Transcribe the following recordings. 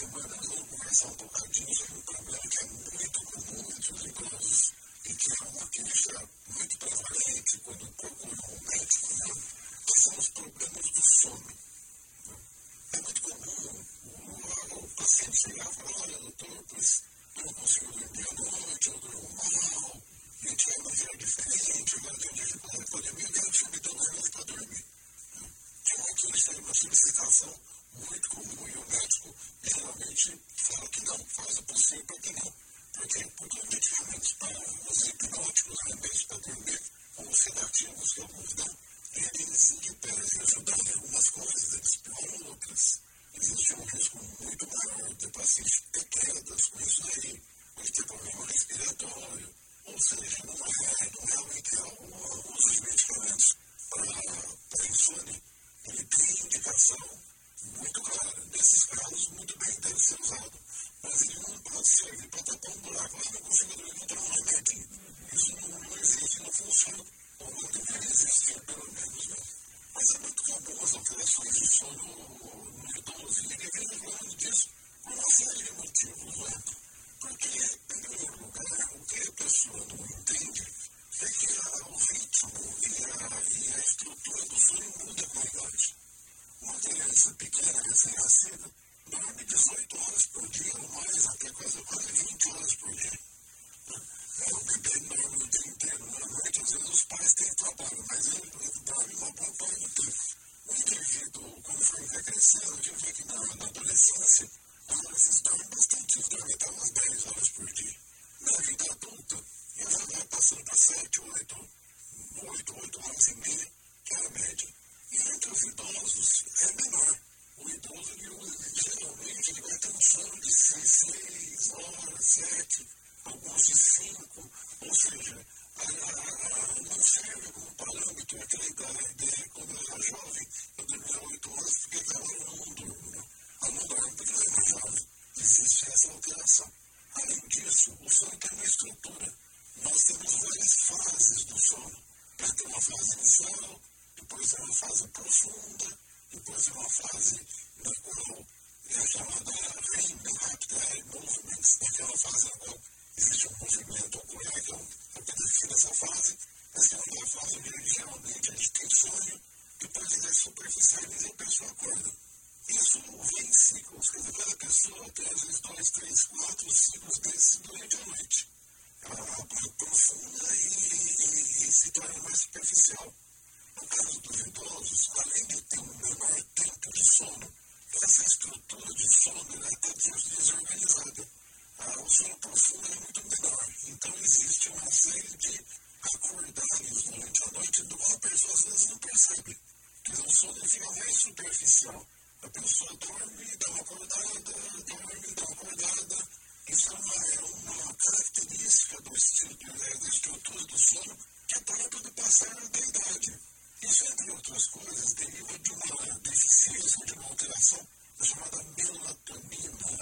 passar um bocadinho sobre um problema que é muito comum entre os idosos e que é uma queixa muito prevalente quando procuram um médico, né? que são os problemas do sono. É muito comum o, o paciente chegar e falar, olha, doutor, pois eu não consigo dormir à noite, eu durmo mal, a gente é uma vida diferente, agora tem dificuldade para dormir, eu eu me dar para dormir. É uma solicitação muito comum e o médico geralmente fala que não, faz o possível para que não. Porque, porque medicamentos para os hipnóticos, remédios para dormir, ou sedativos que alguns dão, eles, em tese, ajudam em algumas coisas, eles pioram outras. Existe um risco muito maior de paciente ter quedas com isso aí, ou de ter problema respiratório, ou seja, não é, não realmente é o uso de medicamentos para insônia. Ele tem indicação muito clara. Nesses casos, muito bem, deve ser usado. Mas ele não pode servir para tapar um buraco. Não consigo dormir, não tem um remédio. Isso não, não existe, não funciona. Ou não deveria existir, pelo menos. Né? Mas é muito comum as alterações de sono no idoso. E ninguém vem reclamando disso por uma série de motivos. Né? Porque, primeiro lugar, o que a pessoa não entende é que o ritmo e a, e a estrutura do sono muda com a idade. Uma criança pequena, recém-nascida, dorme 18 horas por dia, ou mais, até quase, quase 20 horas por dia. É, o bebê dorme o dia inteiro. Normalmente, às vezes, os pais têm trabalho, mas ele, ele dorme uma boa parte do tempo. O indivíduo, a gente vê que na, na adolescência, adolescentes dormem bastante, até umas 10 horas por dia. Na vida adulta, já vai passando para 7, 8, 8, 8 horas e meia, que é a média. E entre os idosos é menor. O idoso, ele, geralmente, ele vai ter um sono de 6 horas, 7, alguns de 5, ou seja, a, a, não serve como parâmetro aquela ideia de quando eu era jovem, eu dormia 8 horas, porque agora eu não durmo. Né? Eu não dormo eu era jovem. Existe essa alteração. Além disso, o sono tem uma estrutura. Nós temos várias fases do sono. Vai ter uma fase inicial, depois é uma fase profunda, depois é uma fase na qual é chamada REM, Rapid Eye Movements, naquela fase na qual existe um movimento ocular, que é o que define essa fase. A segunda fase, onde geralmente a gente tem sonho, depois ele é superficializa e a pessoa acorda. Isso vem em ciclos, quer dizer, cada pessoa tem às vezes dois, três, quatro ciclos desses durante a noite. Ela aprofunda e, e, e se torna mais superficial. No caso dos idosos, além de ter um menor tempo de sono, essa estrutura de sono é até desorganizada. O sono profundo é muito menor. Então, existe uma série de acordares durante a noite do qual a pessoa às vezes não percebe. Dizer, o sono fica mais superficial. A pessoa dorme, dá uma acordada, dorme, dá uma acordada. Isso é uma, é uma característica do estilo, da estrutura do sono que é própria do passar da idade. Isso, entre outras coisas, deriva de uma deficiência, de uma alteração chamada melatonina.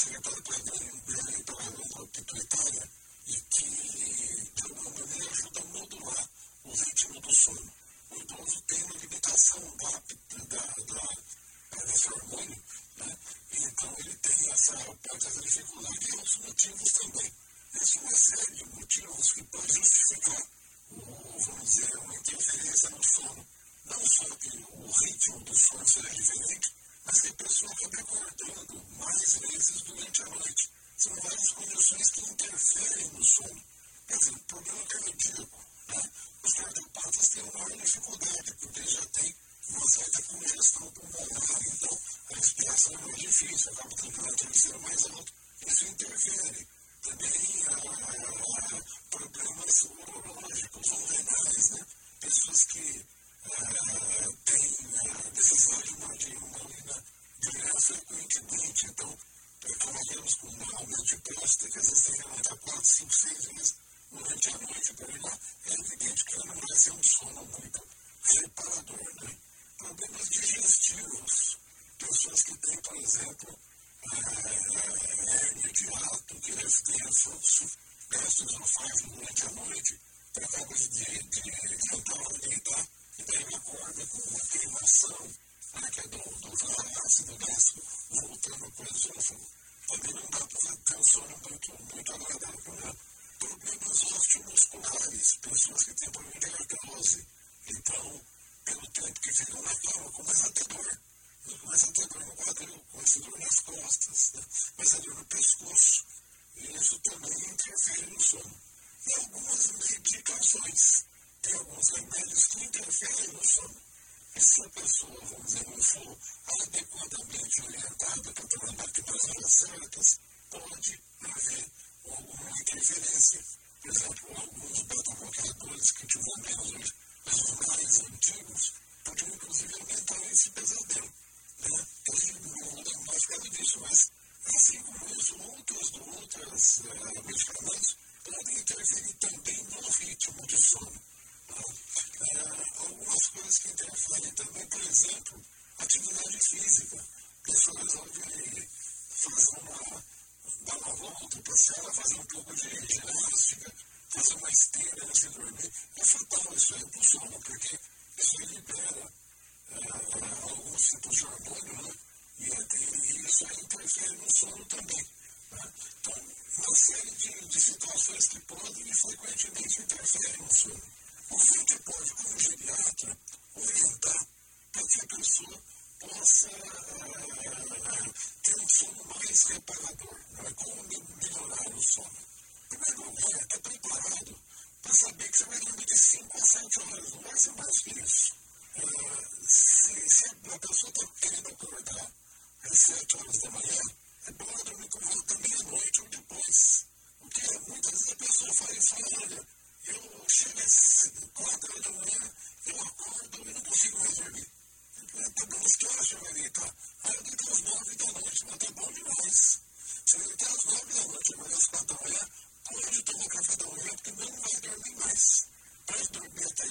É secretado pela glândula pituitária e que, de alguma maneira, ajuda a modular o ritmo do sono. O idoso tem uma limitação rápida da, da, desse hormônio, né? então ele tem essa, pode essa dificuldade e outros motivos também. Existe uma série de motivos que podem justificar vamos dizer, uma interferência no sono. Não só que o ritmo do sono seja diferente, mas que a pessoa acabe acordando mais vezes durante a noite. São várias condições que interferem no sono. Quer dizer, o problema cardíaco. Né? Os cardiopatas têm uma maior dificuldade, porque já tem uma certa congestão pulmonar, então a respiração é mais difícil, acaba tendo uma terceira mais alto. Isso interfere também ah, problemas urológicos ou renais, né? pessoas que têm ah, necessidade de uma urina de urina frequentemente, então trabalhamos com uma aumento de próstata, que às vezes tem levantar 4, tem, por exemplo, hérnia de rato, que deve ter sucesso, não faz durante a noite, por causa de, de, de antaloguita, que tem uma corda com uma queimação né, que é do, dos lares, do gasto, voltando para o esôfago. Também não dá para ter um sono muito, muito agradável, né? Problemas osteomusculares, pessoas que têm problema de artrose. Então, pelo tempo que ficam na cama, começa a ter dor. A ter dor no quadril, dor nas costas, né? começa a dor no pescoço. E isso também interfere no sono. E algumas medicações. Tem alguns remédios que interferem no sono. E se a pessoa, vamos dizer, não for adequadamente orientada para trabalhar nas horas certas, pode haver alguma interferência. Por exemplo, alguns beta-bloqueadores que tivemos hoje, os mais antigos, volta, passear, fazer um pouco de ginástica, fazer uma esteira antes de dormir. É fatal isso aí sono, porque isso libera uh, alguns tipos de hormônio, né? E, e, isso aí interfere no sono também. Né? Então, uma série de, de situações que podem e frequentemente interferem no sono. O que pode, como geriatra, orientar para que a pessoa possa uh, ter um sono mais reparador, né? como melhorar o sono. Em primeiro lugar, é preparado para saber que você vai dormir de 5 a 7 horas, não vai ser mais que isso. Uh, se, se a pessoa está querendo acordar às 7 horas da manhã, é bom dormir com volta meia-noite ou depois. Porque muitas vezes a pessoa fala isso, olha, eu chego às 4 horas da manhã, eu acordo e não consigo mais dormir. Tá bom, que horas você vai deitar? Ah, eu deito às 9 da noite, mas tá bom demais. Se eu deitar às 9 da noite, amanhã às 4 da manhã, pode tomar café da manhã, porque não vai dormir mais. Para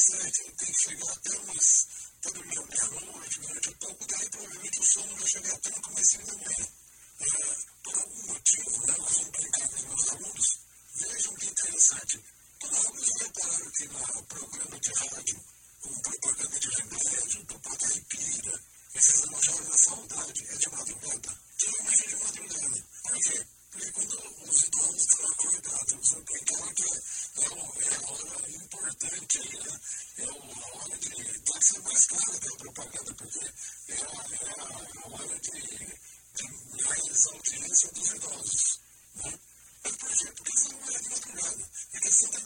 7, tem que chegar até umas para dormir meia-noite, meia-noite pouco, daí provavelmente o sono vai chegar até no começo da manhã. É, por algum motivo, né, nós vamos brincar com os meus alunos, vejam que interessante. Quando alguns repararam que no programa de rádio, com propaganda de remédio, do Potaipira, esses anunciados da saudade, é de madrugada. Geralmente é de madrugada. Por quê? Porque quando os idosos estão acordados, o que é, é, é a hora importante aí, né? É a hora de. Tem que ser mais clara da propaganda, porque é a, é a hora de, de mais audiência dos idosos. Né? Mas por quê? Porque você não é de madrugada. E questão de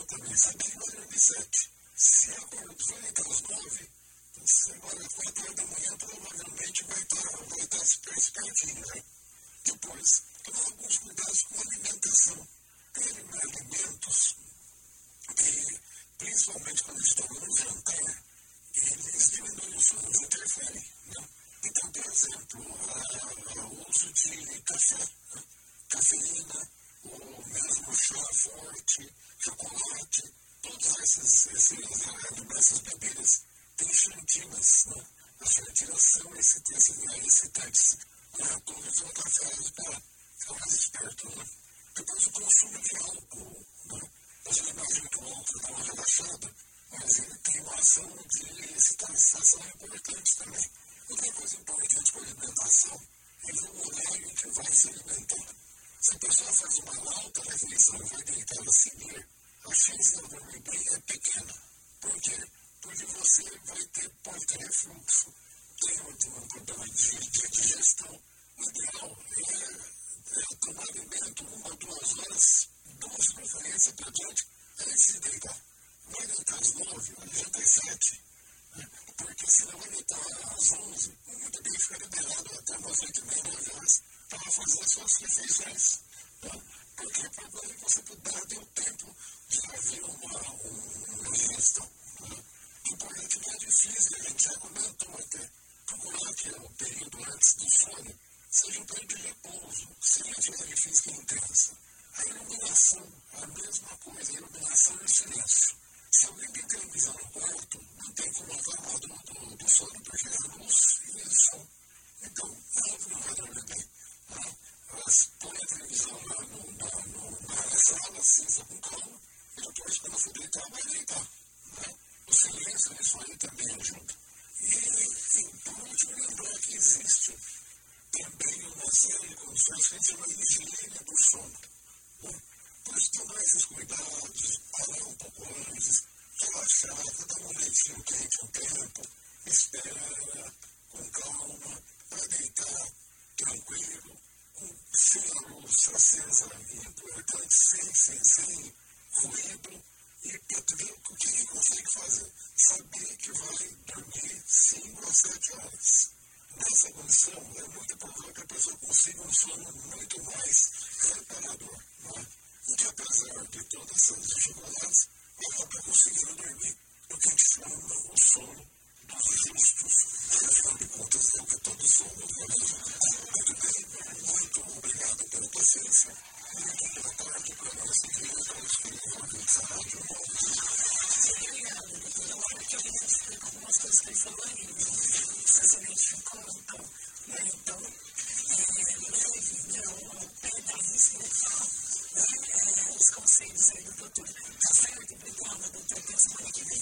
regular o sono também, vai dormir sete. Se acordou entre as nove, você agora quatro horas da manhã provavelmente vai estar, vai estar espertinho, né? Depois, tomar alguns cuidados com a alimentação. Tem alimentos que, principalmente quando estão no jantar, eles diminuem o sono, interferem. Né? Então, por exemplo, o uso de café, né? cafeína, ou mesmo chá forte, chocolate, todas essas, essas, essas bebidas têm xantinas. Né? As xantinas são excitantes né, todos um café para ficar mais esperto, né? Depois o consumo de álcool, né? Você imagina que o álcool dá uma relaxada, mas ele tem uma ação de excitação importante também. Outra coisa importante para a alimentação é o horário que vai se alimentar. Se a pessoa faz uma alta refeição e vai deitar a seguir, a chance de dormir bem é pequena. Por quê? Porque você vai ter, pode ter refluxo tem um problema de, de digestão, o ideal é, é tomar alimento uma, duas horas, duas preferências para diante, antes de deitar. Vai deitar às nove, já tem sete, né? porque senão vai deitar às onze, muito bem fica liberado até umas oito e meia, nove horas, para fazer as suas refeições. Né? Porque é que você ter o tempo de haver uma, uma digestão. Né? Importante que é difícil, a gente comentou até procurar que o período antes do sono seja um período de repouso, sem atividade física intensa. A iluminação, a mesma coisa, a iluminação e o silêncio. Se alguém tem televisão no quarto, não tem como reclamar do, do, do sono, porque é luz e som. Então, óbvio não vai dormir bem. Né? Mas põe a televisão lá no, na, no, na sala, cinza com calma, e depois, quando for deitar, vai deitar. Né? O silêncio, isso aí também ajuda. E, enfim, por último, lembrar que existe também uma série, como consciência uma higiene do sono. Né? Por tomar esses cuidados, parar um pouco antes, relaxar, dar um leitinho quente um tempo, esperar com calma, para deitar tranquilo, com, sem a luz acesa, importante, sem, sem, sem ruído, e para ver o que ele consegue fazer. Saber que vai dormir 5 a 7 horas. Nessa condição, é muito provável que a pessoa consiga um sono muito mais reparador. Não é? E apesar de todas essas dificuldades, ela está conseguindo dormir o que a gente o sono dos justos. Afinal de contas, é o que todos somos. Muito bem, muito obrigado pela paciência. Muito boa tarde para nós e para os queridos ouvintes da Rádio Obrigada, doutora. Eu acho que eu vim explicar algumas coisas que ele falou aí. Vocês identificam, então, né? Então, é, leve, né? Uma pedagogista, né? Os conselhos aí do doutor. Certo? Obrigada, doutor. Até semana que vem.